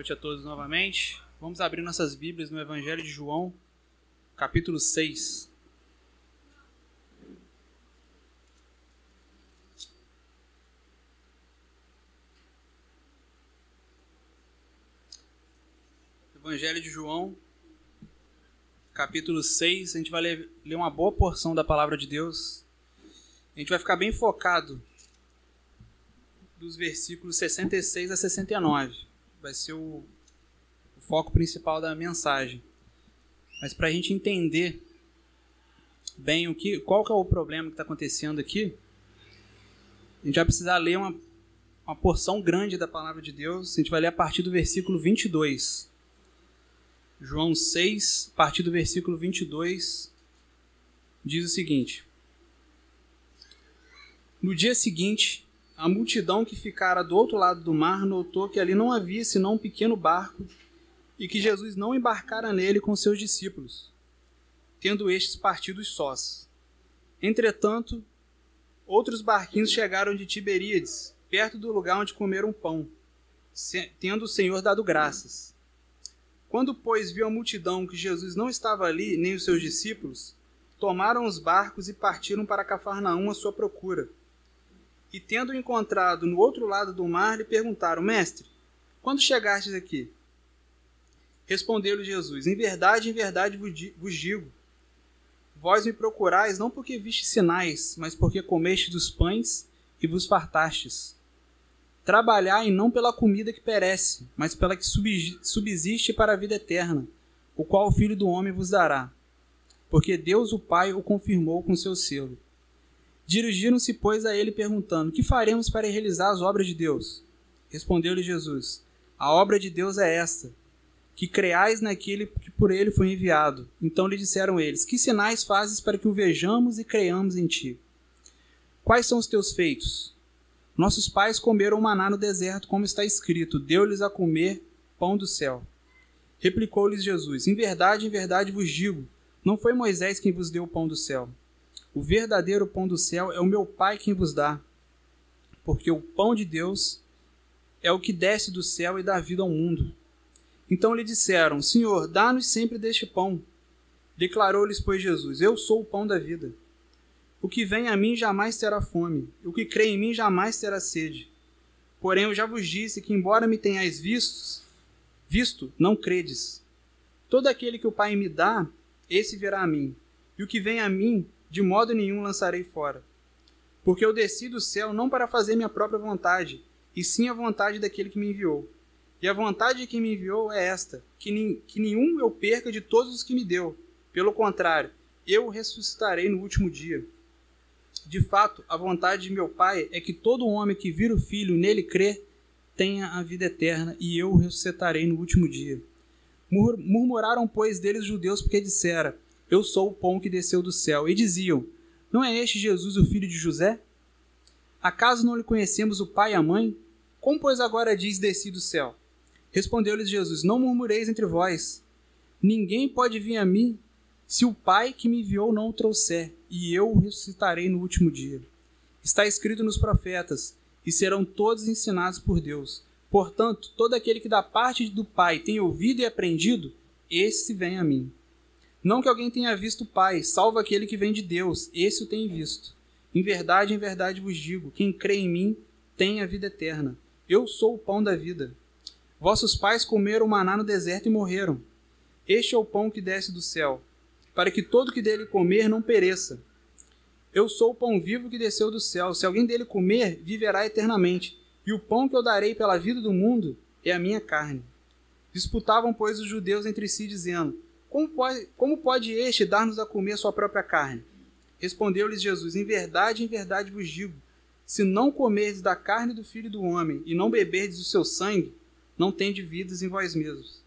Noite a todos novamente. Vamos abrir nossas Bíblias no Evangelho de João, capítulo 6. Evangelho de João, capítulo 6. A gente vai ler, ler uma boa porção da palavra de Deus. A gente vai ficar bem focado dos versículos 66 a 69. Vai ser o, foco principal da mensagem. Mas para a gente entender bem o que, qual que é o problema que está acontecendo aqui, a gente vai precisar ler uma, uma porção grande da palavra de Deus. A gente vai ler a partir do versículo 22. João 6, a partir do versículo 22, diz o seguinte: No dia seguinte, a multidão que ficara do outro lado do mar notou que ali não havia senão um pequeno barco e que Jesus não embarcara nele com seus discípulos, tendo estes partido sós. Entretanto, outros barquinhos chegaram de Tiberíades, perto do lugar onde comeram pão, tendo o Senhor dado graças. Quando, pois, viu a multidão que Jesus não estava ali, nem os seus discípulos, tomaram os barcos e partiram para Cafarnaum à sua procura. E tendo encontrado no outro lado do mar, lhe perguntaram: Mestre, quando chegastes aqui? Respondeu-lhe Jesus: Em verdade, em verdade vos digo: Vós me procurais não porque viste sinais, mas porque comeste dos pães e vos fartastes. Trabalhai não pela comida que perece, mas pela que subsiste para a vida eterna, o qual o Filho do Homem vos dará. Porque Deus o Pai o confirmou com seu selo. Dirigiram-se, pois, a ele, perguntando: Que faremos para realizar as obras de Deus? Respondeu-lhe Jesus: A obra de Deus é esta, que creais naquele que por ele foi enviado. Então lhe disseram eles: Que sinais fazes para que o vejamos e creiamos em ti? Quais são os teus feitos? Nossos pais comeram maná no deserto, como está escrito: Deu-lhes a comer pão do céu. Replicou-lhes Jesus: Em verdade, em verdade vos digo: não foi Moisés quem vos deu o pão do céu. O verdadeiro pão do céu é o meu Pai quem vos dá. Porque o pão de Deus é o que desce do céu e dá vida ao mundo. Então lhe disseram: Senhor, dá-nos sempre deste pão. Declarou-lhes, pois, Jesus: Eu sou o pão da vida. O que vem a mim jamais terá fome, o que crê em mim jamais terá sede. Porém, eu já vos disse que, embora me tenhais vistos, visto, não credes. Todo aquele que o Pai me dá, esse virá a mim, e o que vem a mim, de modo nenhum lançarei fora. Porque eu desci do céu não para fazer minha própria vontade, e sim a vontade daquele que me enviou. E a vontade de quem me enviou é esta: que, que nenhum eu perca de todos os que me deu. Pelo contrário, eu ressuscitarei no último dia. De fato, a vontade de meu Pai é que todo homem que vira o Filho e nele crê tenha a vida eterna, e eu ressuscitarei no último dia. Murmuraram, pois, deles os judeus, porque dissera: Eu sou o pão que desceu do céu. E diziam: Não é este Jesus o filho de José? Acaso não lhe conhecemos o pai e a mãe? Como, pois, agora diz: Desci do céu? Respondeu-lhes Jesus: Não murmureis entre vós. Ninguém pode vir a mim se o Pai que me enviou não o trouxer, e eu o ressuscitarei no último dia. Está escrito nos profetas, e serão todos ensinados por Deus. Portanto, todo aquele que da parte do Pai tem ouvido e aprendido, esse vem a mim. Não que alguém tenha visto o Pai, salvo aquele que vem de Deus, esse o tem visto. Em verdade, em verdade vos digo: quem crê em mim tem a vida eterna. Eu sou o pão da vida. Vossos pais comeram maná no deserto e morreram. Este é o pão que desce do céu para que todo que dele comer não pereça. Eu sou o pão vivo que desceu do céu. Se alguém dele comer, viverá eternamente. E o pão que eu darei pela vida do mundo é a minha carne. Disputavam, pois, os judeus entre si, dizendo: Como pode, como pode este dar-nos a comer sua própria carne? Respondeu-lhes Jesus: Em verdade, em verdade vos digo: se não comerdes da carne do filho do homem e não beberdes o seu sangue, não tendes vidas em vós mesmos.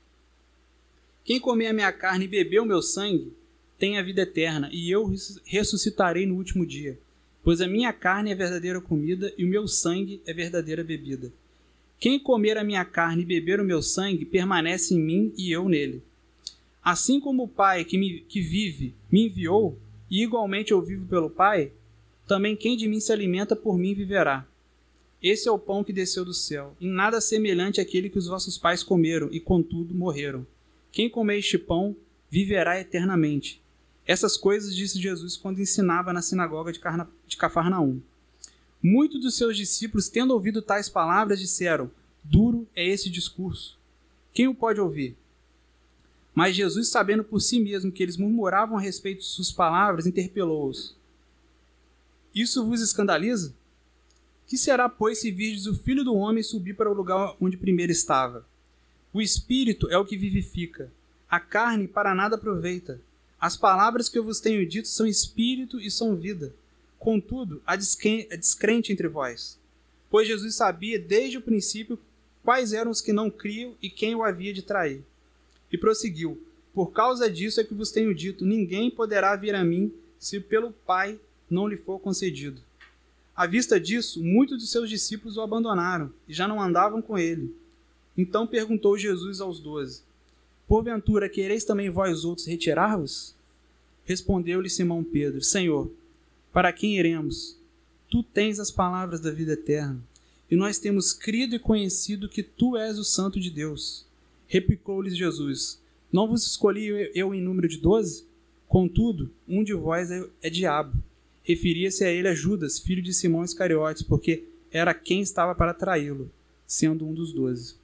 Quem comer a minha carne e beber o meu sangue, tem a vida eterna, e eu ressuscitarei no último dia. Pois a minha carne é verdadeira comida e o meu sangue é verdadeira bebida. Quem comer a minha carne e beber o meu sangue permanece em mim e eu nele. Assim como o Pai que, me, que vive me enviou, e igualmente eu vivo pelo Pai, também quem de mim se alimenta por mim viverá. Esse é o pão que desceu do céu, e nada semelhante àquele que os vossos pais comeram e contudo morreram. Quem comer este pão viverá eternamente. Essas coisas disse Jesus quando ensinava na sinagoga de, Carna, de Cafarnaum. Muitos dos seus discípulos, tendo ouvido tais palavras, disseram: Duro é esse discurso. Quem o pode ouvir? Mas Jesus, sabendo por si mesmo que eles murmuravam a respeito de suas palavras, interpelou-os: Isso vos escandaliza? Que será, pois, se virdes o filho do homem subir para o lugar onde primeiro estava? O espírito é o que vivifica, a carne para nada aproveita. As palavras que eu vos tenho dito são espírito e são vida. Contudo, há descrente entre vós. Pois Jesus sabia desde o princípio quais eram os que não criam e quem o havia de trair. E prosseguiu: Por causa disso é que vos tenho dito: ninguém poderá vir a mim se pelo Pai não lhe for concedido. À vista disso, muitos de seus discípulos o abandonaram e já não andavam com ele. Então perguntou Jesus aos doze: Porventura quereis também vós outros retirar-vos? Respondeu-lhe Simão Pedro: Senhor, para quem iremos? Tu tens as palavras da vida eterna, e nós temos crido e conhecido que tu és o Santo de Deus. Replicou-lhes Jesus: Não vos escolhi eu em número de doze? Contudo, um de vós é, é diabo. Referia-se a ele a Judas, filho de Simão Iscariotes, porque era quem estava para traí-lo, sendo um dos doze.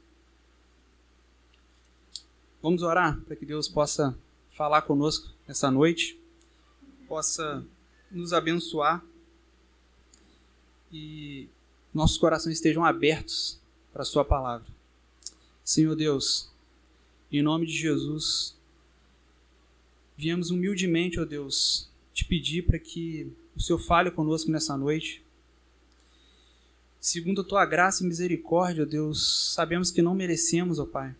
Vamos orar para que Deus possa falar conosco essa noite, possa nos abençoar e nossos corações estejam abertos para a Sua palavra. Senhor Deus, em nome de Jesus, viemos humildemente, ó Deus, te pedir para que o Senhor fale conosco nessa noite. Segundo a tua graça e misericórdia, ó Deus, sabemos que não merecemos, ó Pai.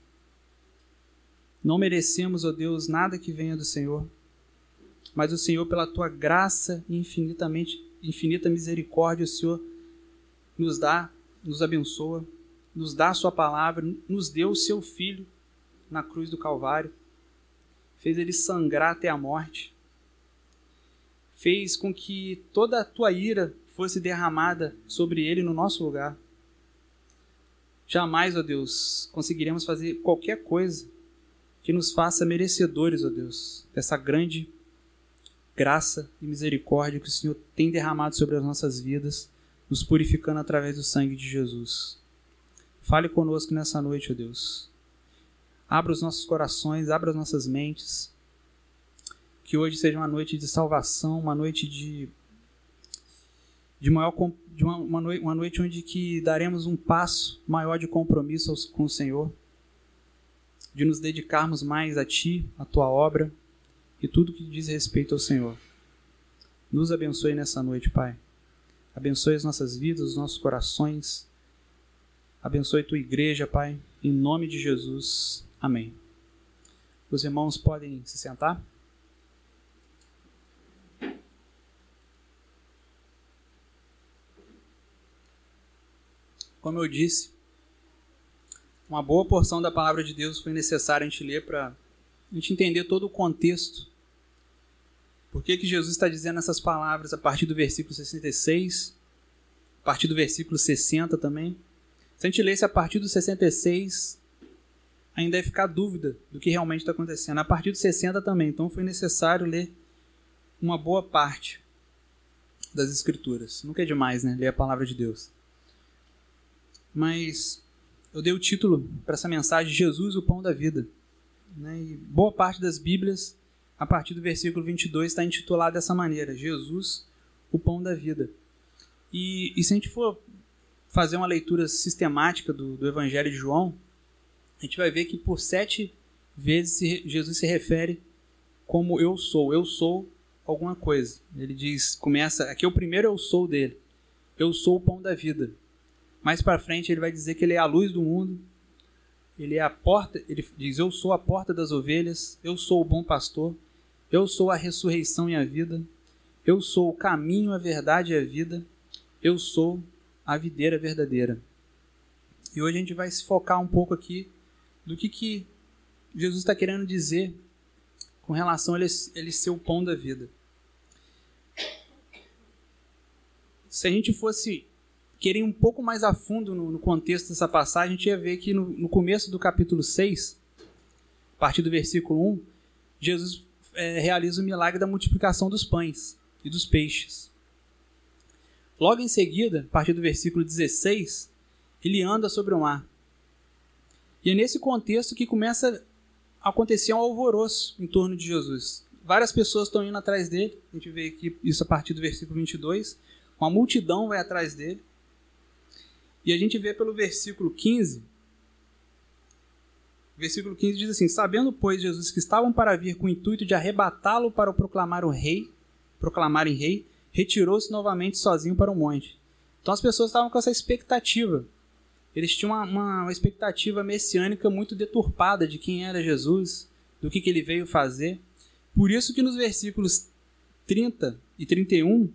Não merecemos, ó Deus, nada que venha do Senhor. Mas o Senhor, pela tua graça e infinitamente infinita misericórdia, o Senhor nos dá, nos abençoa, nos dá a sua palavra, nos deu o seu filho na cruz do Calvário, fez ele sangrar até a morte, fez com que toda a tua ira fosse derramada sobre ele no nosso lugar. Jamais, ó Deus, conseguiremos fazer qualquer coisa que nos faça merecedores, ó Deus, dessa grande graça e misericórdia que o Senhor tem derramado sobre as nossas vidas, nos purificando através do sangue de Jesus. Fale conosco nessa noite, ó Deus. Abra os nossos corações, abra as nossas mentes. Que hoje seja uma noite de salvação, uma noite de de maior de uma, uma, noite, uma noite onde que daremos um passo maior de compromisso com o Senhor, de nos dedicarmos mais a Ti, a Tua obra e tudo que diz respeito ao Senhor. Nos abençoe nessa noite, Pai. Abençoe as nossas vidas, os nossos corações. Abençoe tua igreja, Pai. Em nome de Jesus. Amém. Os irmãos podem se sentar? Como eu disse, uma boa porção da palavra de Deus foi necessária a gente ler para a gente entender todo o contexto. Por que, que Jesus está dizendo essas palavras a partir do versículo 66, a partir do versículo 60 também? Se a gente lesse a partir do 66, ainda ia ficar dúvida do que realmente está acontecendo. A partir do 60 também. Então foi necessário ler uma boa parte das Escrituras. Nunca é demais, né? Ler a palavra de Deus. Mas eu dei o título para essa mensagem: Jesus, o pão da vida. Né? E boa parte das Bíblias, a partir do versículo 22, está intitulada dessa maneira: Jesus, o pão da vida. E, e se a gente for fazer uma leitura sistemática do, do Evangelho de João, a gente vai ver que por sete vezes Jesus se refere como eu sou. Eu sou alguma coisa. Ele diz, começa, aqui é o primeiro eu sou dele. Eu sou o pão da vida. Mais para frente ele vai dizer que ele é a luz do mundo, ele é a porta, ele diz: Eu sou a porta das ovelhas, eu sou o bom pastor, eu sou a ressurreição e a vida, eu sou o caminho, a verdade e a vida, eu sou a videira verdadeira. E hoje a gente vai se focar um pouco aqui do que, que Jesus está querendo dizer com relação a ele, ele ser o pão da vida. Se a gente fosse querer ir um pouco mais a fundo no, no contexto dessa passagem, a gente ia ver que no, no, começo do capítulo 6, a partir do versículo 1, Jesus é, realiza o milagre da multiplicação dos pães e dos peixes. Logo em seguida, a partir do versículo 16, ele anda sobre o mar. E é nesse contexto que começa a acontecer um alvoroço em torno de Jesus. Várias pessoas estão indo atrás dele, a gente vê aqui isso a partir do versículo 22. Uma multidão vai atrás dele. E a gente vê pelo versículo 15. Versículo 15 diz assim: Sabendo, pois, Jesus que estavam para vir com o intuito de arrebatá-lo para o proclamar o rei, proclamarem rei, retirou-se novamente sozinho para o monte. Então as pessoas estavam com essa expectativa. Eles tinham uma, uma, expectativa messiânica muito deturpada de quem era Jesus, do que, que ele veio fazer. Por isso que nos versículos 30 e 31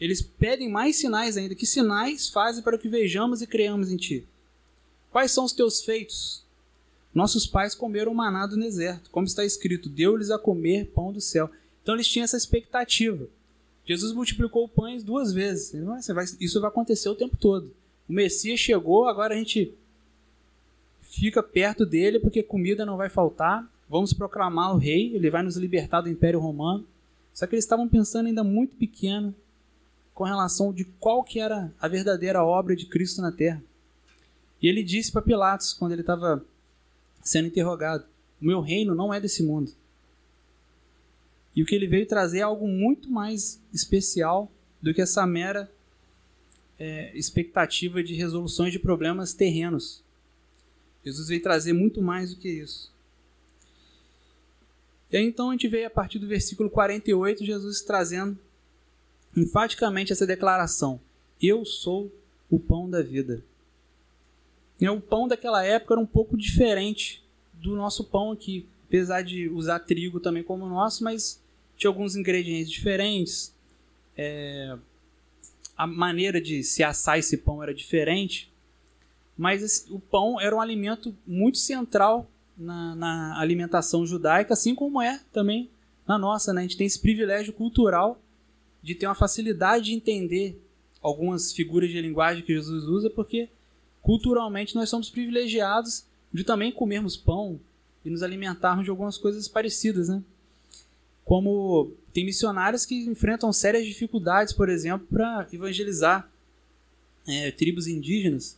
eles pedem mais sinais ainda. Que sinais fazem para que vejamos e creamos em ti? Quais são os teus feitos? Nossos pais comeram maná do deserto, como está escrito: deu-lhes a comer pão do céu. Então eles tinham essa expectativa. Jesus multiplicou pães duas vezes. Isso vai acontecer o tempo todo. O Messias chegou, agora a gente fica perto dele porque comida não vai faltar. Vamos proclamar o rei, ele vai nos libertar do Império Romano. Só que eles estavam pensando ainda muito pequeno com relação de qual que era a verdadeira obra de Cristo na terra. E ele disse para Pilatos, quando ele estava sendo interrogado: O meu reino não é desse mundo. E o que ele veio trazer é algo muito mais especial do que essa mera é, expectativa de resoluções de problemas terrenos. Jesus veio trazer muito mais do que isso. E aí então a gente vê a partir do versículo 48 Jesus trazendo enfaticamente essa declaração: Eu sou o pão da vida. E o pão daquela época era um pouco diferente do nosso pão aqui, apesar de usar trigo também como o nosso, mas tinha alguns ingredientes diferentes. É, a maneira de se assar esse pão era diferente, mas esse, o pão era um alimento muito central na, na, alimentação judaica, assim como é também na nossa. Né? A gente tem esse privilégio cultural de ter uma facilidade de entender algumas figuras de linguagem que Jesus usa, porque culturalmente nós somos privilegiados de também comermos pão e nos alimentarmos de algumas coisas parecidas, né? Como tem missionários que enfrentam sérias dificuldades, por exemplo, para evangelizar é, tribos indígenas.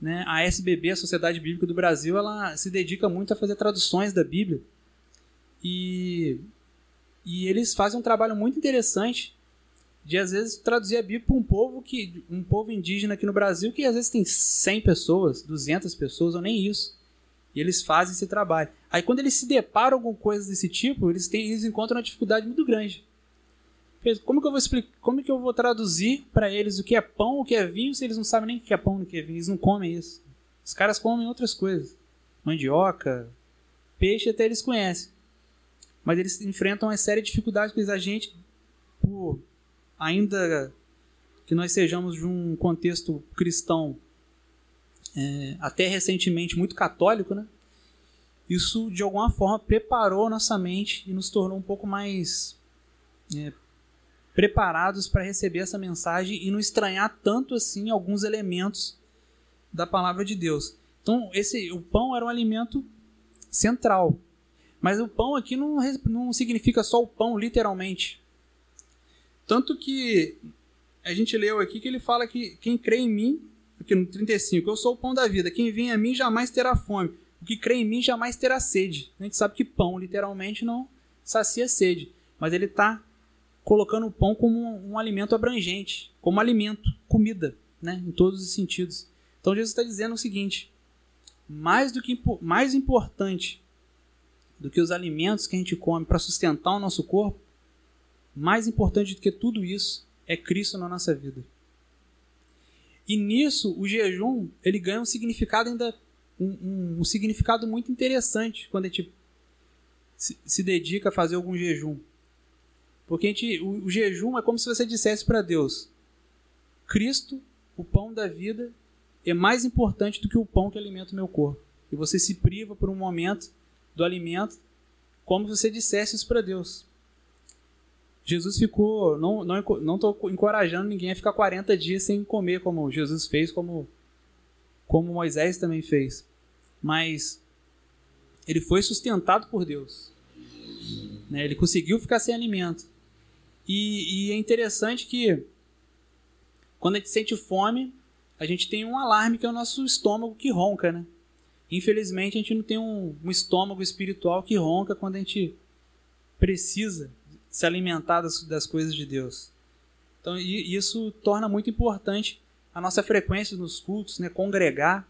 Né? A SBB, a Sociedade Bíblica do Brasil, ela se dedica muito a fazer traduções da Bíblia. E e eles fazem um trabalho muito interessante de às vezes traduzir a Bíblia para um povo que um povo indígena aqui no Brasil que às vezes tem 100 pessoas, 200 pessoas ou nem isso. E eles fazem esse trabalho. Aí quando eles se deparam com coisas desse tipo, eles têm eles encontram uma dificuldade muito grande. Como que eu vou explicar, como que eu vou traduzir para eles o que é pão, o que é vinho, se eles não sabem nem o que é pão, o que é vinho, eles não comem isso. Os caras comem outras coisas. Mandioca, peixe até eles conhecem mas eles enfrentam uma série de dificuldades, pois a gente, por ainda que nós sejamos de um contexto cristão é, até recentemente muito católico, né? Isso de alguma forma preparou nossa mente e nos tornou um pouco mais é, preparados para receber essa mensagem e não estranhar tanto assim alguns elementos da palavra de Deus. Então, esse o pão era um alimento central mas o pão aqui não, não significa só o pão, literalmente. Tanto que a gente leu aqui que ele fala que quem crê em mim, aqui no 35, eu sou o pão da vida. Quem vem a mim jamais terá fome. O que crê em mim jamais terá sede. A gente sabe que pão, literalmente, não sacia sede. Mas ele está colocando o pão como um, um, alimento abrangente, como alimento, comida, né? em todos os sentidos. Então Jesus está dizendo o seguinte: mais do que mais importante do que os alimentos que a gente come para sustentar o nosso corpo, mais importante do que tudo isso é Cristo na nossa vida. E nisso o jejum ele ganha um significado ainda um, um, significado muito interessante quando a gente se, se, dedica a fazer algum jejum. Porque a gente, o, o jejum é como se você dissesse para Deus: Cristo, o pão da vida, é mais importante do que o pão que alimenta o meu corpo. E você se priva por um momento do alimento, como se você dissesse isso para Deus. Jesus ficou. Não, não, não tô encorajando ninguém a ficar 40 dias sem comer, como Jesus fez, como, como Moisés também fez. Mas ele foi sustentado por Deus. Né? Ele conseguiu ficar sem alimento. E, e é interessante que quando a gente sente fome, a gente tem um alarme que é o nosso estômago que ronca, né? Infelizmente, a gente não tem um, um estômago espiritual que ronca quando a gente precisa se alimentar das, das coisas de Deus. Então, e, isso torna muito importante a nossa frequência nos cultos, né? Congregar,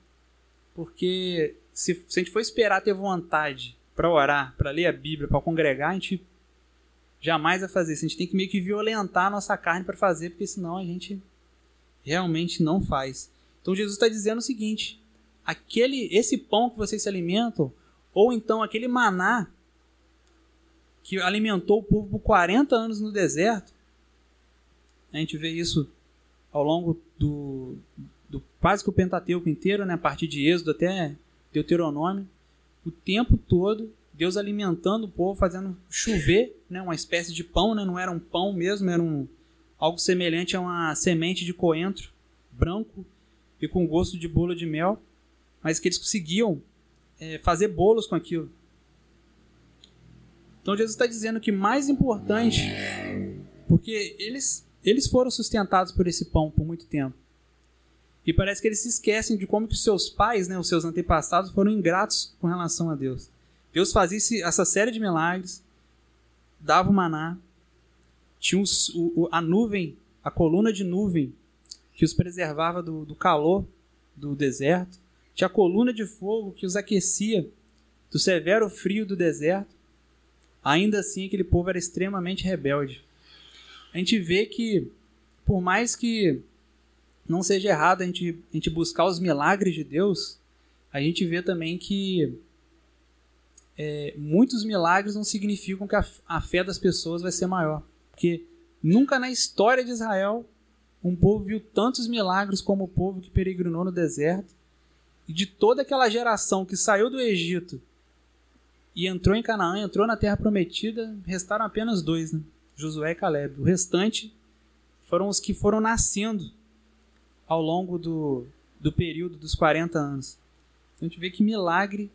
porque se, se a gente for esperar ter vontade para orar, para ler a Bíblia, para congregar, a gente jamais vai fazer isso. A gente tem que meio que violentar a nossa carne para fazer, porque senão a gente realmente não faz. Então Jesus está dizendo o seguinte: aquele, esse pão que vocês se alimentam, ou então aquele maná que alimentou o povo por 40 anos no deserto, a gente vê isso ao longo do, do quase que o Pentateuco inteiro, né, a partir de Êxodo até Deuteronômio, o tempo todo Deus alimentando o povo, fazendo chover, né, uma espécie de pão, né, não era um pão mesmo, era um algo semelhante a uma semente de coentro branco e com gosto de bolo de mel mas que eles conseguiam é, fazer bolos com aquilo. Então Jesus está dizendo que mais importante, porque eles, eles foram sustentados por esse pão por muito tempo. E parece que eles se esquecem de como que os seus pais, né, os seus antepassados, foram ingratos com relação a Deus. Deus fazia essa série de milagres, dava o maná, tinha os, o, a nuvem, a coluna de nuvem que os preservava do, do calor do deserto. Tinha a coluna de fogo que os aquecia do severo frio do deserto. Ainda assim, aquele povo era extremamente rebelde. A gente vê que, por mais que não seja errado a gente, a gente buscar os milagres de Deus, a gente vê também que é, muitos milagres não significam que a, a fé das pessoas vai ser maior. Porque nunca na história de Israel um povo viu tantos milagres como o povo que peregrinou no deserto e de toda aquela geração que saiu do Egito e entrou em Canaã, entrou na Terra Prometida, restaram apenas dois, né? Josué e Caleb. O restante foram os que foram nascendo ao longo do, do período dos 40 anos. Então a gente vê que milagre,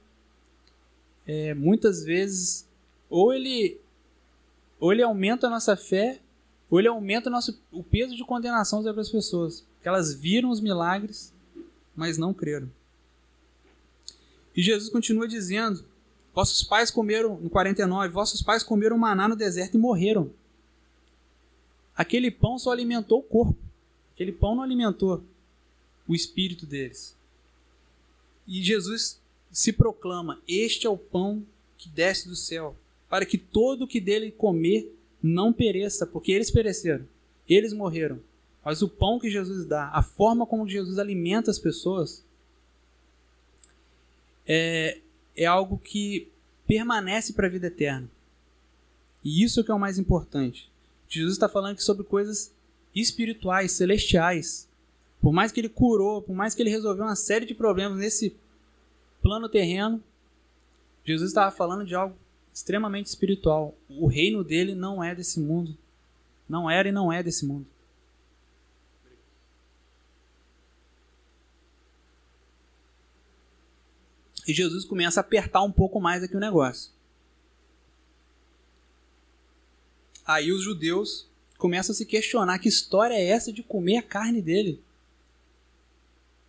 é, muitas vezes, ou ele, ou ele aumenta a nossa fé, ou ele aumenta o, nosso, o peso de condenação sobre as pessoas. Porque elas viram os milagres, mas não creram. E Jesus continua dizendo: Vossos pais comeram, no 49, vossos pais comeram maná no deserto e morreram. Aquele pão só alimentou o corpo. Aquele pão não alimentou o espírito deles. E Jesus se proclama: Este é o pão que desce do céu, para que todo o que dele comer não pereça, porque eles pereceram, eles morreram. Mas o pão que Jesus dá, a forma como Jesus alimenta as pessoas, é, é algo que permanece para a vida eterna. E isso é que é o mais importante. Jesus está falando aqui sobre coisas espirituais, celestiais. Por mais que ele curou, por mais que ele resolveu uma série de problemas nesse plano terreno, Jesus estava falando de algo extremamente espiritual. O reino dele não é desse mundo. Não era e não é desse mundo. E Jesus começa a apertar um pouco mais aqui o negócio. Aí os judeus começam a se questionar que história é essa de comer a carne dele.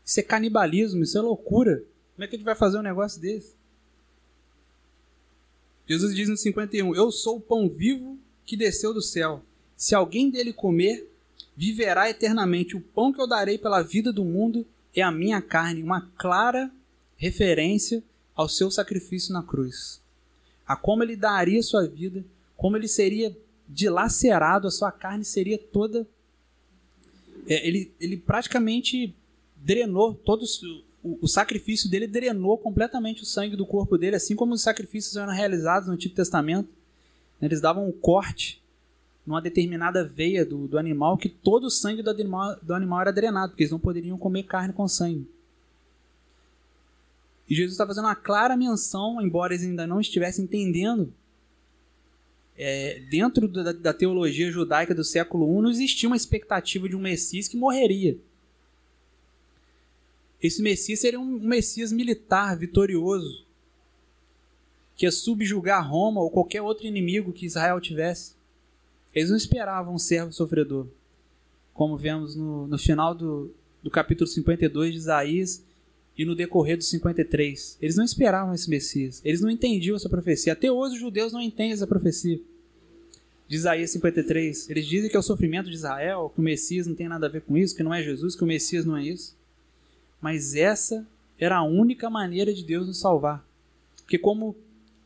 Isso é canibalismo, isso é loucura. Como é que a gente vai fazer um negócio desse? Jesus diz no 51: Eu sou o pão vivo que desceu do céu. Se alguém dele comer, viverá eternamente. O pão que eu darei pela vida do mundo é a minha carne, uma clara referência ao seu sacrifício na cruz, a como ele daria sua vida, como ele seria dilacerado, a sua carne seria toda. É, ele, ele praticamente drenou todos o, o, sacrifício dele drenou completamente o sangue do corpo dele, assim como os sacrifícios eram realizados no Antigo Testamento. Eles davam um corte numa determinada veia do, do animal que todo o sangue do animal, do animal era drenado, porque eles não poderiam comer carne com sangue. E Jesus está fazendo uma clara menção, embora eles ainda não estivessem entendendo é, dentro da, da, teologia judaica do século I não existia uma expectativa de um Messias que morreria. Esse Messias seria um Messias militar, vitorioso, que ia subjugar Roma ou qualquer outro inimigo que Israel tivesse. Eles não esperavam um servo sofredor, como vemos no, no final do, do capítulo 52 de Isaías e no decorrer do 53. Eles não esperavam esse Messias. Eles não entendiam essa profecia. Até hoje os judeus não entendem essa profecia. De Isaías 53. Eles dizem que é o sofrimento de Israel, que o Messias não tem nada a ver com isso, que não é Jesus, que o Messias não é isso. Mas essa era a única maneira de Deus nos salvar. Porque como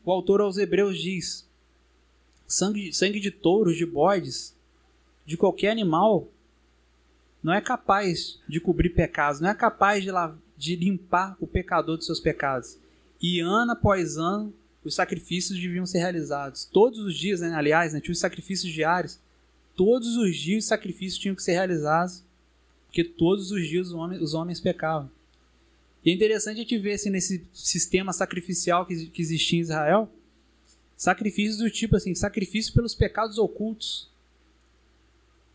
o autor aos Hebreus diz, sangue, sangue de touros, de bodes, de qualquer animal, não é capaz de cobrir pecados, não é capaz de, de limpar o pecador dos seus pecados. E ano após ano, os sacrifícios deviam ser realizados. Todos os dias, né? aliás, né? tinha os sacrifícios diários. Todos os dias os sacrifícios tinham que ser realizados, porque todos os dias os homens, os homens pecavam. E é interessante a gente ver assim, nesse sistema sacrificial que, que existia em Israel, sacrifícios do tipo assim, sacrifício pelos pecados ocultos.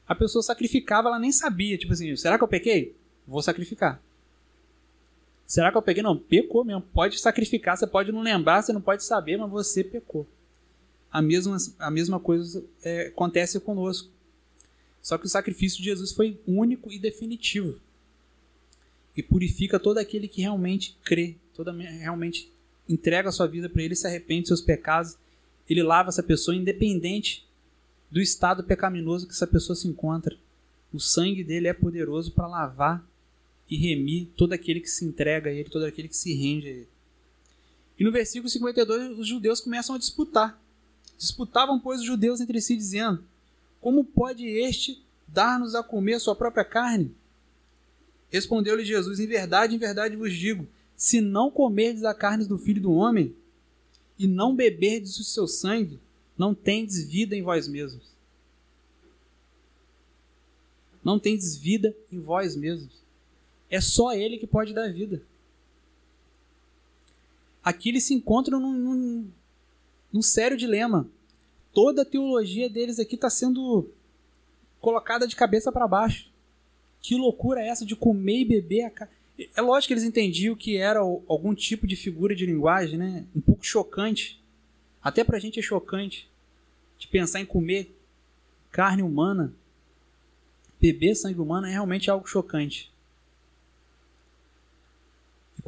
A pessoa sacrificava, ela nem sabia, tipo assim, será que eu pequei? Vou sacrificar. Será que eu peguei? Não, pecou mesmo. Pode sacrificar, você pode não lembrar, você não pode saber, mas você pecou. A mesma, a mesma coisa é, acontece conosco. Só que o sacrifício de Jesus foi único e definitivo. E purifica todo aquele que realmente crê, toda, realmente entrega a sua vida para Ele, se arrepende dos seus pecados. Ele lava essa pessoa, independente do estado pecaminoso que essa pessoa se encontra. O sangue dele é poderoso para lavar e remir todo aquele que se entrega a ele, todo aquele que se rende a ele. E no versículo 52, os judeus começam a disputar. Disputavam, pois, os judeus entre si, dizendo: Como pode este dar-nos a comer a sua própria carne? Respondeu-lhe Jesus: Em verdade, em verdade vos digo: se não comerdes a carne do filho do homem e não beberdes o seu sangue, não tendes vida em vós mesmos. Não tendes vida em vós mesmos. É só Ele que pode dar vida. Aqui eles se encontram num, num, num sério dilema. Toda a teologia deles aqui está sendo colocada de cabeça para baixo. Que loucura é essa de comer e beber a carne? É lógico que eles entendiam que era algum tipo de figura de linguagem, né? Um pouco chocante. Até para a gente é chocante de pensar em comer carne humana, beber sangue humano é realmente algo chocante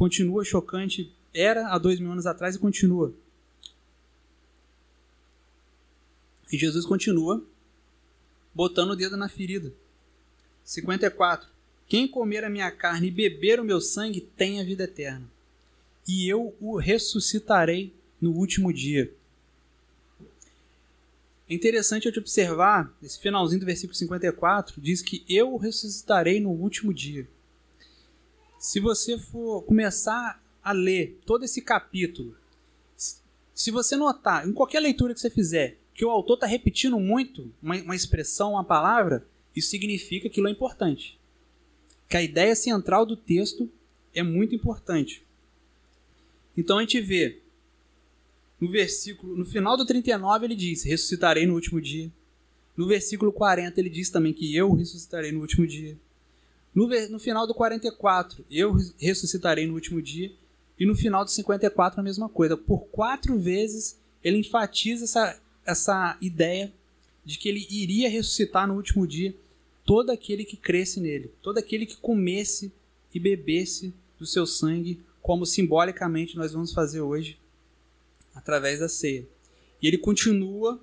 continua chocante, era há dois mil anos atrás e continua. E Jesus continua botando o dedo na ferida. 54. Quem comer a minha carne e beber o meu sangue tem a vida eterna, e eu o ressuscitarei no último dia. É interessante eu te observar, esse finalzinho do versículo 54 diz que eu o ressuscitarei no último dia se você for começar a ler todo esse capítulo, se você notar, em qualquer leitura que você fizer, que o autor está repetindo muito uma, uma, expressão, uma palavra, isso significa que aquilo é importante. Que a ideia central do texto é muito importante. Então a gente vê no versículo, no final do 39 ele diz: ressuscitarei no último dia. No versículo 40 ele diz também que eu ressuscitarei no último dia. No, no final do 44, eu ressuscitarei no último dia. E no final do 54, a mesma coisa. Por quatro vezes, ele enfatiza essa, essa ideia de que ele iria ressuscitar no último dia todo aquele que cresce nele, todo aquele que comesse e bebesse do seu sangue, como simbolicamente nós vamos fazer hoje através da ceia. E ele continua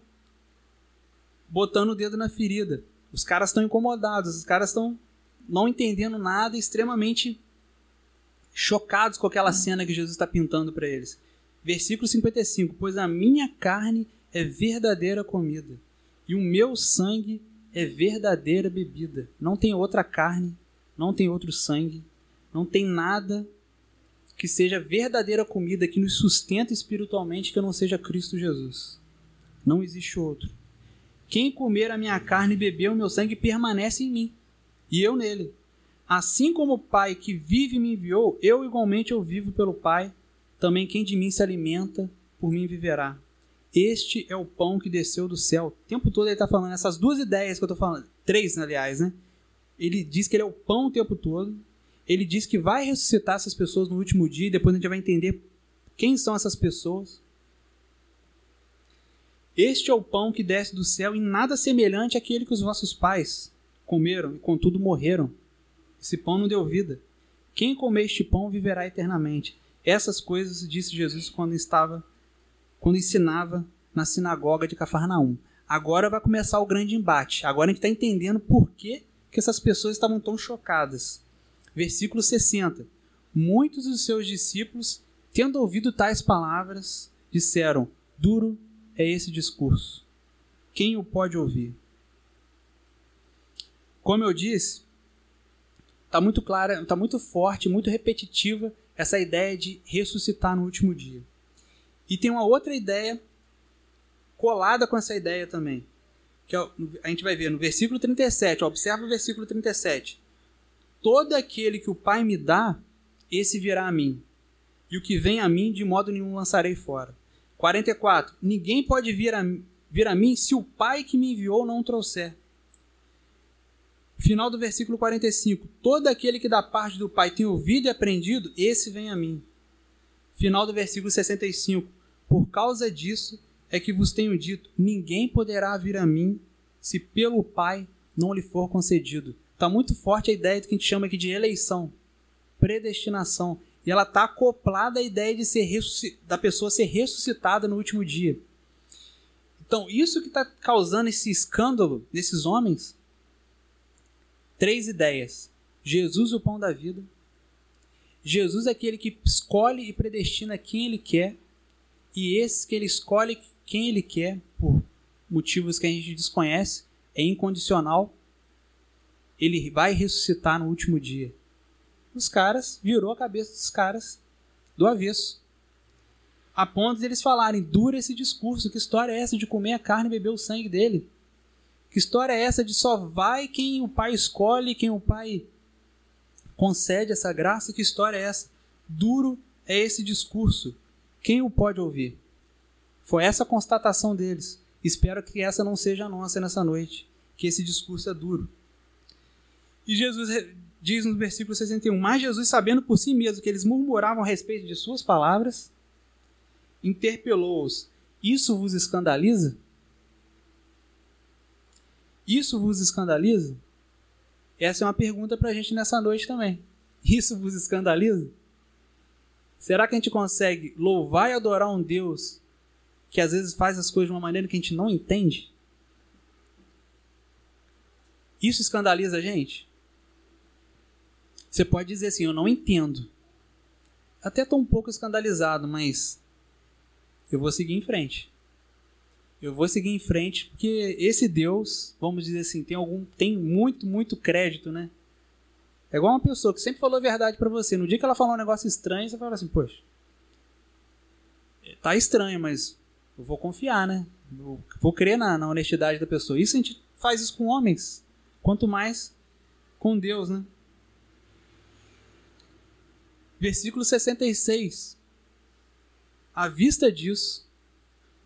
botando o dedo na ferida. Os caras estão incomodados, os caras estão não entendendo nada, extremamente chocados com aquela cena que Jesus está pintando para eles. Versículo 55: Pois a minha carne é verdadeira comida, e o meu sangue é verdadeira bebida. Não tem outra carne, não tem outro sangue, não tem nada que seja verdadeira comida que nos sustenta espiritualmente que não seja Cristo Jesus. Não existe outro. Quem comer a minha carne e beber o meu sangue permanece em mim, e eu nele. Assim como o Pai que vive me enviou, eu igualmente eu vivo pelo Pai. Também quem de mim se alimenta, por mim viverá. Este é o pão que desceu do céu. O tempo todo ele está falando essas duas ideias que eu estou falando, três, aliás, né? Ele diz que ele é o pão o tempo todo. Ele diz que vai ressuscitar essas pessoas no último dia, depois a gente vai entender quem são essas pessoas. Este é o pão que desce do céu, e nada semelhante àquele que os vossos pais comeram e contudo morreram. Esse pão não deu vida. Quem comer este pão viverá eternamente. Essas coisas disse Jesus quando estava quando ensinava na sinagoga de Cafarnaum. Agora vai começar o grande embate. Agora a gente está entendendo por que, que essas pessoas estavam tão chocadas. Versículo 60. Muitos dos seus discípulos, tendo ouvido tais palavras, disseram: Duro é esse discurso. Quem o pode ouvir? Como eu disse, está muito clara, está muito forte, muito repetitiva essa ideia de ressuscitar no último dia. E tem uma outra ideia colada com essa ideia também. Que é, a gente vai ver no versículo 37, observa o versículo 37. Todo aquele que o Pai me dá, esse virá a mim. E o que vem a mim, de modo nenhum lançarei fora. 44. Ninguém pode vir a, vir a mim se o Pai que me enviou não trouxer. Final do versículo 45. Todo aquele que da parte do Pai tem ouvido e aprendido, esse vem a mim. Final do versículo 65. Por causa disso é que vos tenho dito: ninguém poderá vir a mim se pelo Pai não lhe for concedido. Está muito forte a ideia que a gente chama aqui de eleição, predestinação. E ela está acoplada à ideia de ser da pessoa ser ressuscitada no último dia. Então, isso que está causando esse escândalo nesses homens Três ideias: Jesus, o pão da vida. Jesus é aquele que escolhe e predestina quem ele quer. E esse que ele escolhe quem ele quer, por motivos que a gente desconhece, é incondicional. Ele vai ressuscitar no último dia. Os caras, virou a cabeça dos caras do avesso. A ponto de eles falarem: dura esse discurso, que história é essa de comer a carne e beber o sangue dele? Que história é essa de só vai quem o pai escolhe, quem o pai concede essa graça? Que história é essa? Duro é esse discurso. Quem o pode ouvir? Foi essa a constatação deles. Espero que essa não seja a nossa nessa noite, que esse discurso é duro. E Jesus diz no versículo 61: Mas Jesus, sabendo por si mesmo que eles murmuravam a respeito de suas palavras, interpelou-os: Isso vos escandaliza? Isso vos escandaliza? Essa é uma pergunta para a gente nessa noite também. Isso vos escandaliza? Será que a gente consegue louvar e adorar um Deus que às vezes faz as coisas de uma maneira que a gente não entende? Isso escandaliza a gente? Você pode dizer assim: Eu não entendo. Até estou um pouco escandalizado, mas eu vou seguir em frente eu vou seguir em frente porque esse Deus, vamos dizer assim, tem algum tem muito, muito crédito, né? É igual uma pessoa que sempre falou a verdade para você. No dia que ela falou um negócio estranho, você fala assim, poxa, tá estranho, mas eu vou confiar, né? Eu vou crer na, na honestidade da pessoa. Isso a gente faz isso com homens, quanto mais com Deus, né? Versículo 66. À vista disso,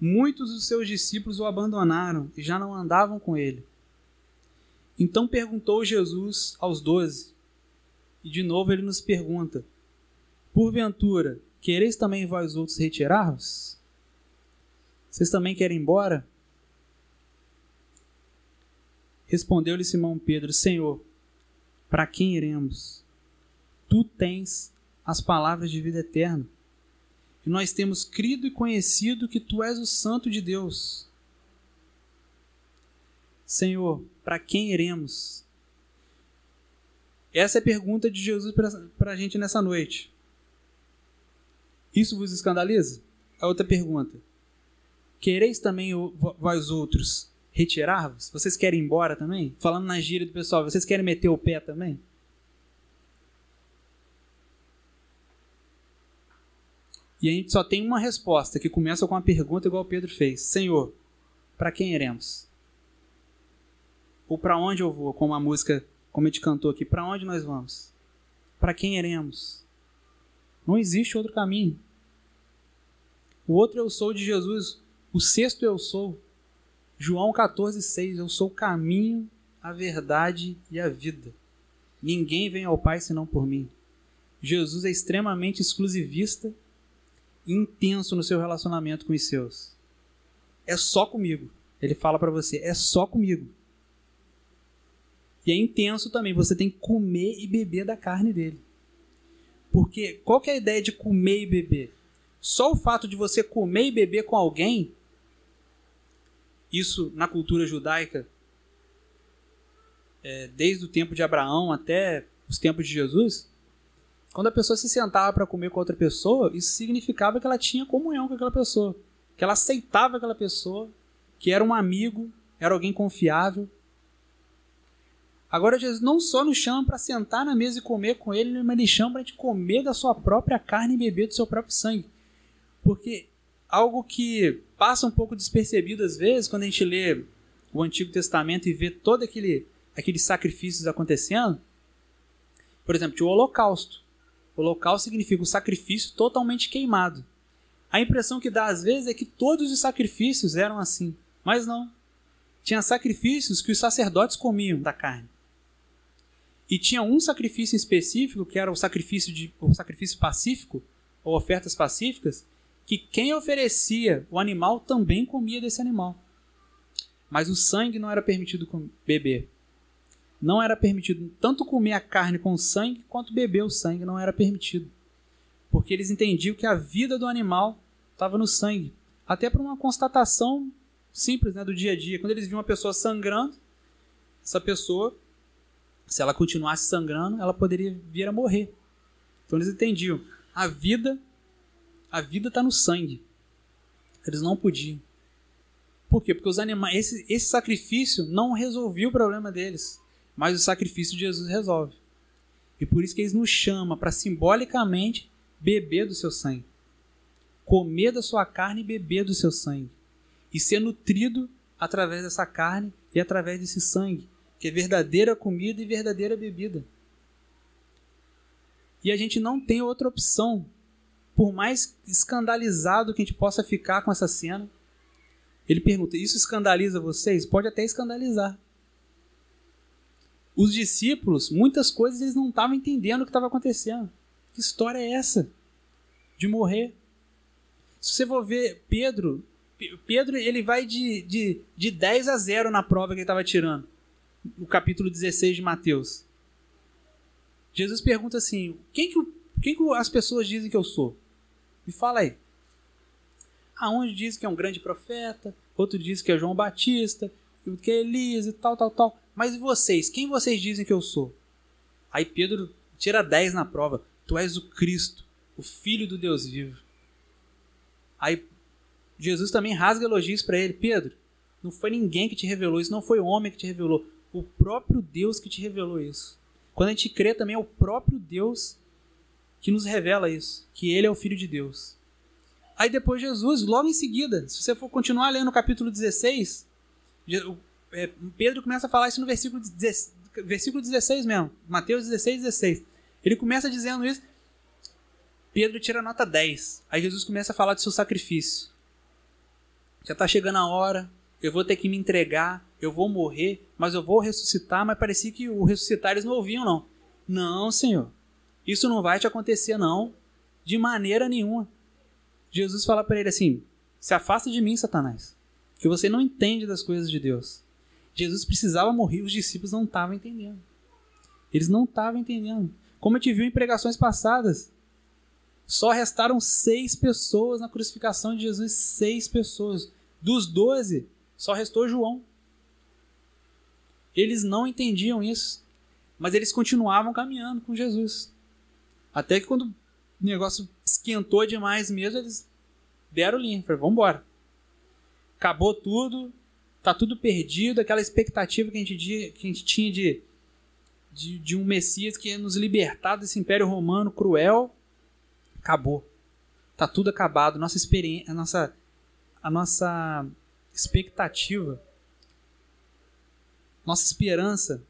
Muitos dos seus discípulos o abandonaram e já não andavam com ele. Então perguntou Jesus aos doze, e de novo ele nos pergunta: Porventura, quereis também vós outros retirar-vos? Vocês também querem ir embora? Respondeu-lhe Simão Pedro: Senhor, para quem iremos? Tu tens as palavras de vida eterna e nós temos crido e conhecido que tu és o Santo de Deus. Senhor, para quem iremos? Essa é a pergunta de Jesus para a gente nessa noite. Isso vos escandaliza? A outra pergunta. Quereis também vós outros retirar-vos? Vocês querem ir embora também? Falando na gíria do pessoal, vocês querem meter o pé também? E a gente só tem uma resposta que começa com uma pergunta igual Pedro fez: Senhor, para quem iremos? Ou para onde eu vou? Como a música, como a gente cantou aqui, para onde nós vamos? Para quem iremos? Não existe outro caminho. O outro eu sou de Jesus. O sexto eu sou. João 14, 6. Eu sou o caminho, a verdade e a vida. Ninguém vem ao Pai senão por mim. Jesus é extremamente exclusivista intenso no seu relacionamento com os seus. É só comigo. Ele fala para você, é só comigo. E é intenso também, você tem que comer e beber da carne dele. Porque qual é a ideia de comer e beber? Só o fato de você comer e beber com alguém, isso na cultura judaica, é, desde o tempo de Abraão até os tempos de Jesus, quando a pessoa se sentava para comer com outra pessoa, isso significava que ela tinha comunhão com aquela pessoa, que ela aceitava aquela pessoa, que era um amigo, era alguém confiável. Agora Jesus não só nos chama para sentar na mesa e comer com ele, mas ele chama para a gente comer da sua própria carne e beber do seu próprio sangue. Porque algo que passa um pouco despercebido às vezes, quando a gente lê o Antigo Testamento e vê todo aquele aqueles sacrifícios acontecendo, por exemplo, o holocausto. Holocausto significa o sacrifício totalmente queimado. A impressão que dá às vezes é que todos os sacrifícios eram assim, mas não. Tinha sacrifícios que os sacerdotes comiam da carne. E tinha um sacrifício específico, que era o sacrifício, de, o sacrifício pacífico, ou ofertas pacíficas, que quem oferecia o animal também comia desse animal. Mas o sangue não era permitido beber. Não era permitido tanto comer a carne com sangue, quanto beber o sangue não era permitido. Porque eles entendiam que a vida do animal estava no sangue. Até por uma constatação simples né, do dia a dia. Quando eles viam uma pessoa sangrando, essa pessoa se ela continuasse sangrando, ela poderia vir a morrer. Então eles entendiam, a vida, a vida está no sangue. Eles não podiam. Por quê? Porque os animais, esse, esse sacrifício não resolvia o problema deles, mas o sacrifício de Jesus resolve. E por isso que eles nos chamam para simbolicamente beber do seu sangue, comer da sua carne e beber do seu sangue, e ser nutrido através dessa carne e através desse sangue que é verdadeira comida e verdadeira bebida. E a gente não tem outra opção. Por mais escandalizado que a gente possa ficar com essa cena, ele pergunta: Isso escandaliza vocês? Pode até escandalizar. Os discípulos, muitas coisas eles não estavam entendendo o que estava acontecendo. Que história é essa? De morrer. Se você for ver Pedro, Pedro ele vai de, de, de 10 a 0 na prova que ele estava tirando no capítulo 16 de Mateus. Jesus pergunta assim: quem que, quem que as pessoas dizem que eu sou? Me fala aí. Aonde diz que é um grande profeta, outro diz que é João Batista, que é Elias e tal, tal, tal. Mas e vocês? Quem vocês dizem que eu sou? Aí Pedro tira 10 na prova. Tu és o Cristo, o Filho do Deus vivo. Aí Jesus também rasga elogios para ele. Pedro, não foi ninguém que te revelou isso, não foi homem que te revelou o próprio Deus que te revelou isso. Quando a gente crê também é o próprio Deus que nos revela isso, que ele é o filho de Deus. Aí depois Jesus, logo em seguida, se você for continuar lendo o capítulo 16, é, Pedro começa a falar isso no versículo 16, versículo 16 mesmo, Mateus 16, 16. Ele começa dizendo isso, Pedro tira nota 10. Aí Jesus começa a falar do seu sacrifício. Já está chegando a hora, eu vou ter que me entregar, eu vou morrer, mas eu vou ressuscitar, mas parecia que o ressuscitar eles não ouviam, não. Não, Senhor. Isso não vai te acontecer, não. De maneira nenhuma. Jesus fala para ele assim: se afasta de mim, Satanás, que você não entende das coisas de Deus. Jesus precisava morrer, os discípulos não estavam entendendo. Eles não estavam entendendo. Como eu te viu em pregações passadas, só restaram seis pessoas na crucificação de Jesus seis pessoas. Dos doze, só restou João. Eles não entendiam isso, mas eles continuavam caminhando com Jesus. Até que quando o negócio esquentou demais mesmo, eles deram linha, falaram, vamos embora. Acabou tudo, tá tudo perdido, aquela expectativa que a gente, que a gente tinha de, de, de um Messias que ia nos libertar desse império romano cruel, acabou. Tá tudo acabado. Nossa experiência, a nossa, a nossa expectativa nossa esperança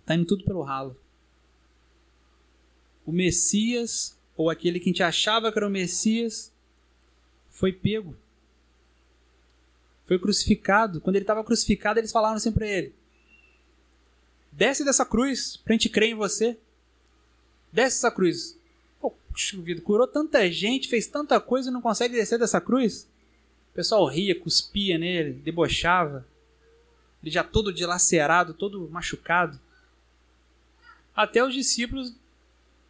está indo tudo pelo ralo. O Messias, ou aquele que a gente achava que era o Messias, foi pego. Foi crucificado. Quando ele estava crucificado, eles falaram assim para ele: Desce dessa cruz pra gente crer em você. Desce essa cruz. Poxa vida, curou tanta gente, fez tanta coisa e não consegue descer dessa cruz? O pessoal ria, cuspia nele, debochava. Ele já todo dilacerado, todo machucado. Até os discípulos,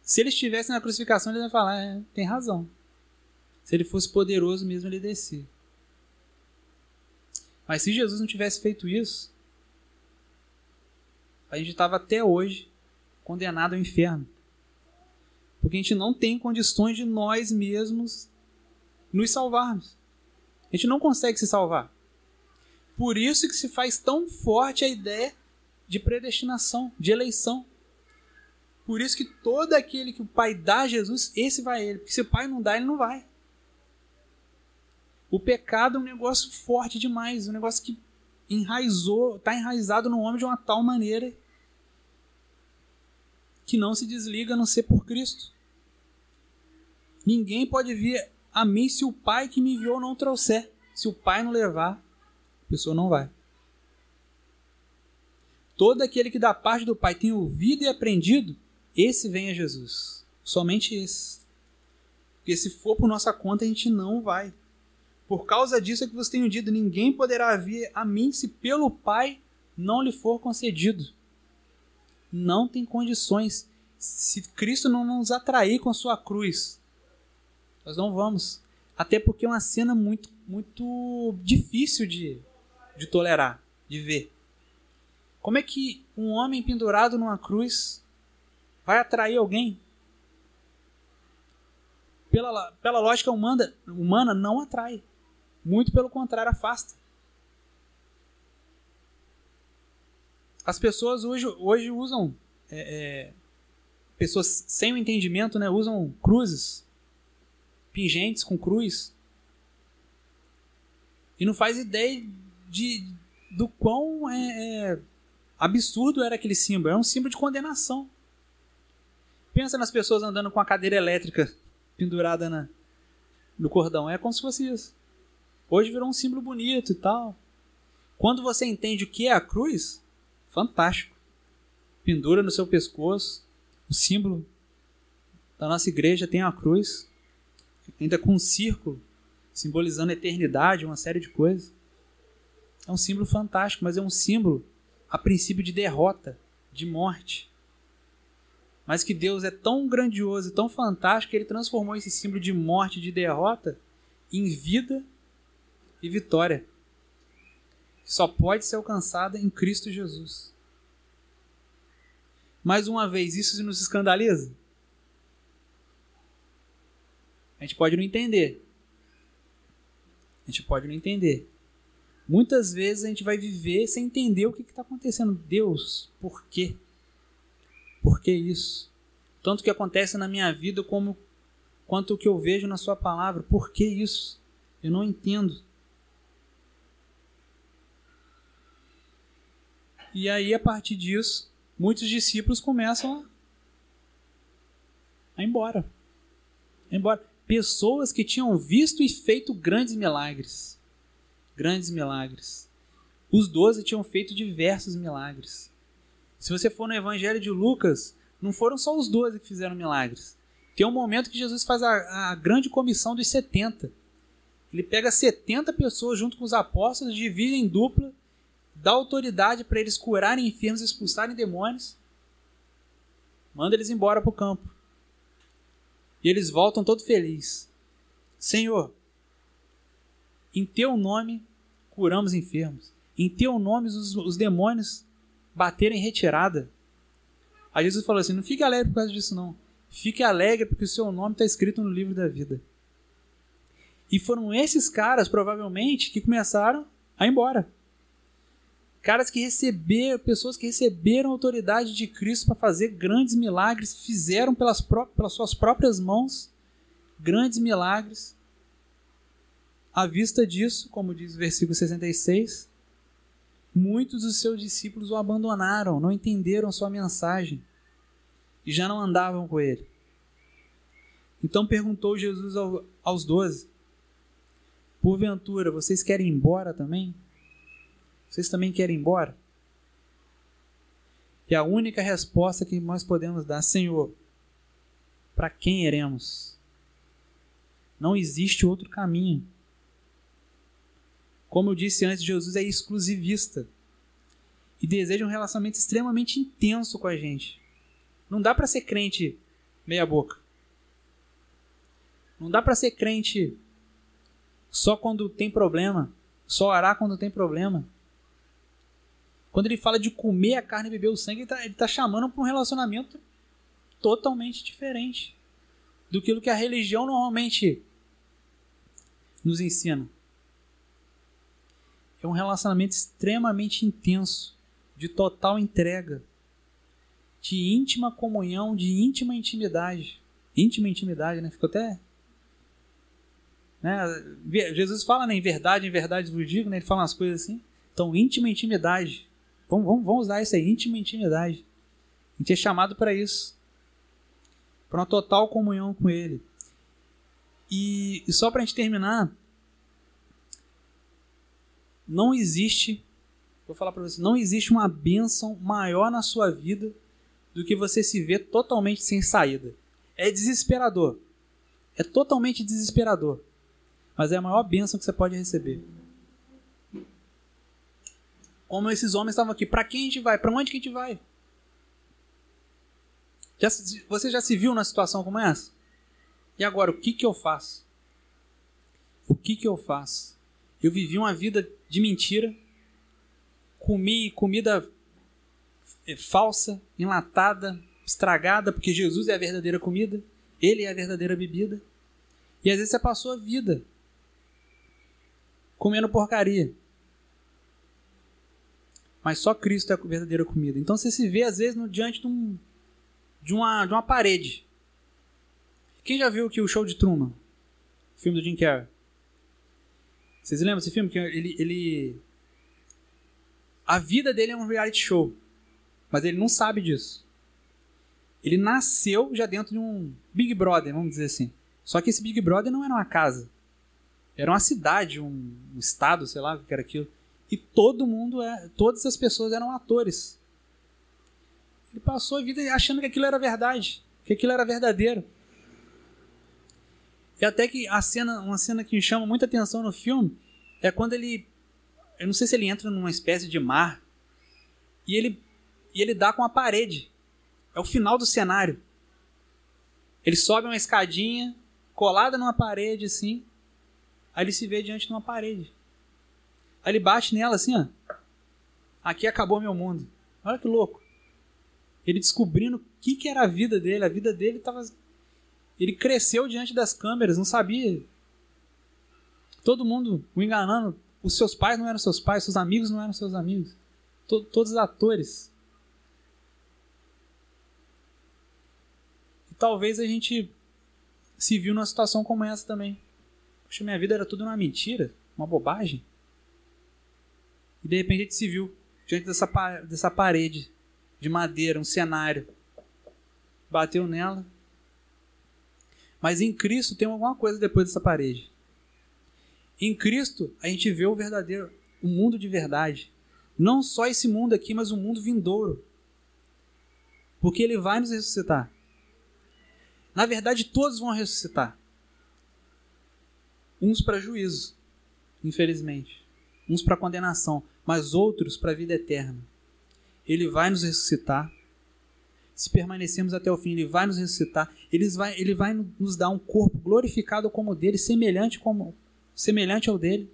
se eles estivessem na crucificação, eles iam falar: é, tem razão. Se ele fosse poderoso mesmo, ele descia. Mas se Jesus não tivesse feito isso, a gente estava até hoje condenado ao inferno. Porque a gente não tem condições de nós mesmos nos salvarmos. A gente não consegue se salvar. Por isso que se faz tão forte a ideia de predestinação, de eleição. Por isso que todo aquele que o Pai dá a Jesus, esse vai a ele. Porque se o Pai não dá, ele não vai. O pecado é um negócio forte demais, um negócio que enraizou, está enraizado no homem de uma tal maneira que não se desliga a não ser por Cristo. Ninguém pode vir a mim se o Pai que me enviou não trouxer. Se o Pai não levar, a pessoa não vai. Todo aquele que da parte do Pai tem ouvido e aprendido, esse vem a Jesus. Somente esse. Porque se for por nossa conta, a gente não vai. Por causa disso é que você tem dito: ninguém poderá vir a mim se pelo Pai não lhe for concedido. Não tem condições. Se Cristo não nos atrair com sua cruz, nós não vamos. Até porque é uma cena muito, muito difícil de, de tolerar, de ver. Como é que um homem pendurado numa cruz vai atrair alguém? Pela, pela lógica humana, humana, não atrai. Muito pelo contrário, afasta. As pessoas hoje, hoje usam. É, é, pessoas sem o entendimento né, usam cruzes pingentes com cruz. E não faz ideia de, do quão é, é, absurdo era aquele símbolo. É um símbolo de condenação. Pensa nas pessoas andando com a cadeira elétrica pendurada na, no cordão. É como se fosse isso. Hoje virou um símbolo bonito e tal. Quando você entende o que é a cruz, fantástico. Pendura no seu pescoço. O símbolo da nossa igreja tem a cruz ainda com um círculo, simbolizando a eternidade, uma série de coisas. É um símbolo fantástico, mas é um símbolo a princípio de derrota, de morte. Mas que Deus é tão grandioso e tão fantástico que ele transformou esse símbolo de morte, de derrota, em vida e vitória. Que só pode ser alcançada em Cristo Jesus. Mais uma vez, isso nos escandaliza? A gente pode não entender. A gente pode não entender. Muitas vezes a gente vai viver sem entender o que está acontecendo. Deus, por quê? Por que isso? Tanto que acontece na minha vida como quanto o que eu vejo na sua palavra. Por que isso? Eu não entendo. E aí, a partir disso, muitos discípulos começam a ir embora. A ir embora pessoas que tinham visto e feito grandes milagres. Grandes milagres. Os doze tinham feito diversos milagres. Se você for no Evangelho de Lucas, não foram só os doze que fizeram milagres. Tem um momento que Jesus faz a, a grande comissão dos 70. Ele pega 70 pessoas junto com os apóstolos, divide em dupla, dá autoridade para eles curarem enfermos expulsarem demônios. Manda eles embora para o campo. E eles voltam todo felizes. Senhor, em teu nome curamos enfermos. Em teu nome os, os demônios bateram em retirada. Aí Jesus falou assim: não fique alegre por causa disso, não. Fique alegre porque o seu nome está escrito no livro da vida. E foram esses caras, provavelmente, que começaram a ir embora. Caras que receberam, pessoas que receberam a autoridade de Cristo para fazer grandes milagres, fizeram pelas, pelas suas próprias mãos grandes milagres. À vista disso, como diz o versículo 66, muitos dos seus discípulos o abandonaram, não entenderam sua mensagem e já não andavam com ele. Então perguntou Jesus aos doze: Porventura, vocês querem ir embora também? Vocês também querem ir embora? E a única resposta que nós podemos dar, Senhor, para quem iremos? Não existe outro caminho. Como eu disse antes, Jesus é exclusivista e deseja um relacionamento extremamente intenso com a gente. Não dá para ser crente meia boca. Não dá para ser crente só quando tem problema, só orar quando tem problema. Quando ele fala de comer a carne e beber o sangue, ele está tá chamando para um relacionamento totalmente diferente do que a religião normalmente nos ensina. É um relacionamento extremamente intenso, de total entrega, de íntima comunhão, de íntima intimidade. Íntima intimidade, né? Ficou até. Né? Jesus fala né, em verdade, em verdade vos digo, né? ele fala umas coisas assim. Então, íntima intimidade. Vamos, vamos, vamos usar isso aí, íntima intimidade. A gente é chamado para isso. Para uma total comunhão com Ele. E, e só para a gente terminar, não existe, vou falar para você, não existe uma bênção maior na sua vida do que você se ver totalmente sem saída. É desesperador. É totalmente desesperador. Mas é a maior bênção que você pode receber como esses homens estavam aqui. Para quem a gente vai? Para onde que a gente vai? Já, você já se viu numa situação como essa? E agora, o que, que eu faço? O que, que eu faço? Eu vivi uma vida de mentira, comi comida é, falsa, enlatada, estragada, porque Jesus é a verdadeira comida, Ele é a verdadeira bebida. E às vezes você passou a vida comendo porcaria. Mas só Cristo é a verdadeira comida. Então você se vê, às vezes, no, diante de, um, de, uma, de uma parede. Quem já viu que o show de Truman? O filme do Jim Carrey. Vocês lembram desse filme? Que ele, ele. A vida dele é um reality show. Mas ele não sabe disso. Ele nasceu já dentro de um Big Brother, vamos dizer assim. Só que esse Big Brother não era uma casa. Era uma cidade, um, um estado, sei lá o que era aquilo. E todo mundo, é, todas as pessoas eram atores. Ele passou a vida achando que aquilo era verdade, que aquilo era verdadeiro. E até que a cena, uma cena que me chama muita atenção no filme é quando ele, eu não sei se ele entra numa espécie de mar e ele e ele dá com a parede. É o final do cenário. Ele sobe uma escadinha colada numa parede assim, aí ele se vê diante de uma parede. Aí ele bate nela assim, ó. Aqui acabou meu mundo. Olha que louco. Ele descobrindo o que, que era a vida dele. A vida dele estava. Ele cresceu diante das câmeras, não sabia. Todo mundo o enganando. Os seus pais não eram seus pais, seus amigos não eram seus amigos. todos os atores. E talvez a gente se viu numa situação como essa também. Poxa, minha vida era tudo uma mentira, uma bobagem. E de repente a gente se viu diante dessa, dessa parede de madeira, um cenário. Bateu nela. Mas em Cristo tem alguma coisa depois dessa parede. Em Cristo a gente vê o verdadeiro, o mundo de verdade. Não só esse mundo aqui, mas o mundo vindouro. Porque ele vai nos ressuscitar. Na verdade, todos vão ressuscitar. Uns para juízo, infelizmente. Uns para condenação mas outros para a vida eterna. Ele vai nos ressuscitar. Se permanecermos até o fim, ele vai nos ressuscitar. Ele vai, ele vai nos dar um corpo glorificado como o dele, semelhante, como, semelhante ao dele.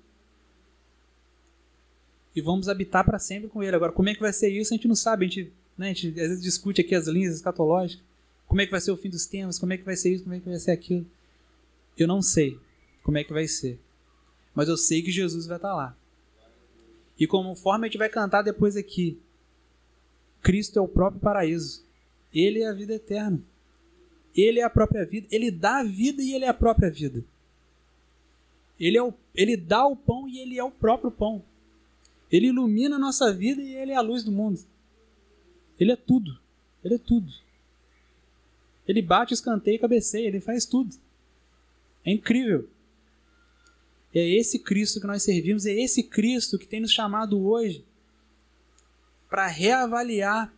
E vamos habitar para sempre com ele. Agora, como é que vai ser isso? A gente não sabe. A gente, né, a gente às vezes discute aqui as linhas escatológicas. Como é que vai ser o fim dos tempos? Como é que vai ser isso? Como é que vai ser aquilo? Eu não sei como é que vai ser. Mas eu sei que Jesus vai estar lá. E conforme a gente vai cantar depois aqui, Cristo é o próprio paraíso. Ele é a vida eterna. Ele é a própria vida. Ele dá a vida e ele é a própria vida. Ele, é o, ele dá o pão e ele é o próprio pão. Ele ilumina a nossa vida e ele é a luz do mundo. Ele é tudo. Ele é tudo. Ele bate, escanteia e cabeceia. Ele faz tudo. É incrível. É esse Cristo que nós servimos, é esse Cristo que tem nos chamado hoje para reavaliar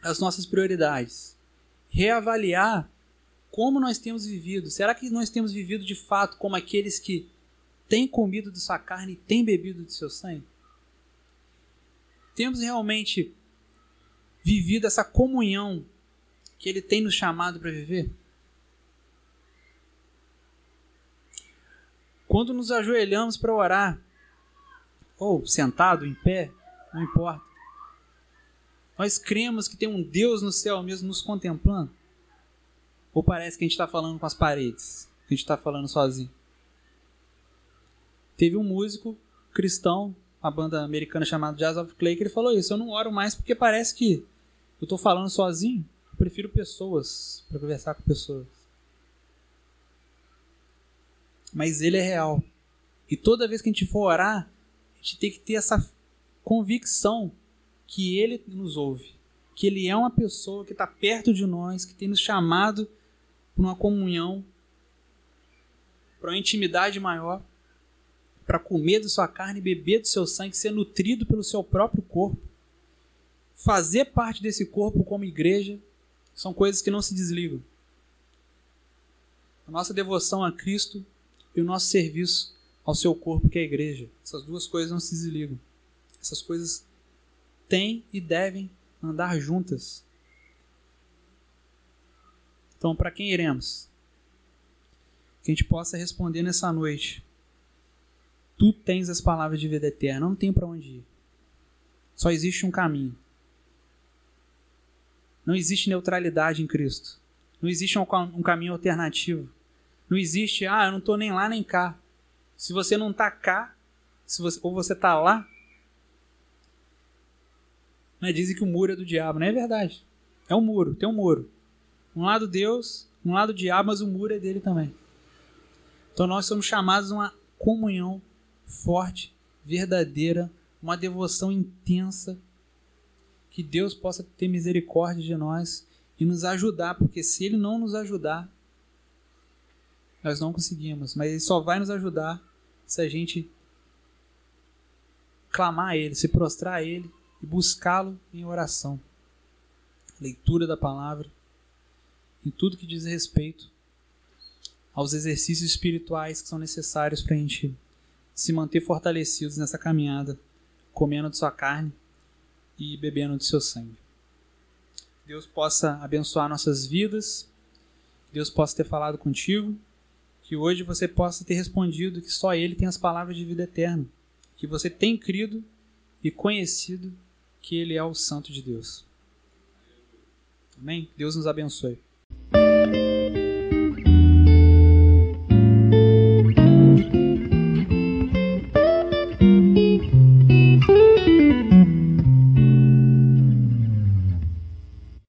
as nossas prioridades, reavaliar como nós temos vivido. Será que nós temos vivido de fato como aqueles que têm comido de sua carne e têm bebido de seu sangue? Temos realmente vivido essa comunhão que Ele tem nos chamado para viver? Quando nos ajoelhamos para orar, ou sentado, em pé, não importa, nós cremos que tem um Deus no céu mesmo nos contemplando? Ou parece que a gente está falando com as paredes? Que a gente está falando sozinho? Teve um músico cristão, uma banda americana chamada Jazz of Clay, que ele falou isso. Eu não oro mais porque parece que eu estou falando sozinho. Eu prefiro pessoas para conversar com pessoas. Mas ele é real. E toda vez que a gente for orar, a gente tem que ter essa convicção que ele nos ouve. Que ele é uma pessoa que está perto de nós, que tem nos chamado para uma comunhão, para uma intimidade maior, para comer da sua carne, beber do seu sangue, ser nutrido pelo seu próprio corpo. Fazer parte desse corpo como igreja são coisas que não se desligam. A nossa devoção a Cristo e o nosso serviço ao seu corpo, que é a igreja. Essas duas coisas não se desligam. Essas coisas têm e devem andar juntas. Então, para quem iremos? Que a gente possa responder nessa noite. Tu tens as palavras de vida eterna, não tem para onde ir. Só existe um caminho. Não existe neutralidade em Cristo. Não existe um, um caminho alternativo. Não existe, ah, eu não estou nem lá nem cá. Se você não está cá, se você, ou você está lá, né, dizem que o muro é do diabo. Não é verdade. É um muro, tem um muro. Um lado Deus, um lado diabo, mas o muro é dele também. Então nós somos chamados a uma comunhão forte, verdadeira, uma devoção intensa. Que Deus possa ter misericórdia de nós e nos ajudar, porque se Ele não nos ajudar, nós não conseguimos. Mas Ele só vai nos ajudar se a gente clamar a Ele, se prostrar a Ele e buscá-lo em oração. Leitura da palavra em tudo que diz respeito aos exercícios espirituais que são necessários para a gente se manter fortalecidos nessa caminhada, comendo de sua carne e bebendo de seu sangue. Deus possa abençoar nossas vidas, Deus possa ter falado contigo, que hoje você possa ter respondido que só Ele tem as palavras de vida eterna, que você tem crido e conhecido que Ele é o Santo de Deus. Amém? Deus nos abençoe.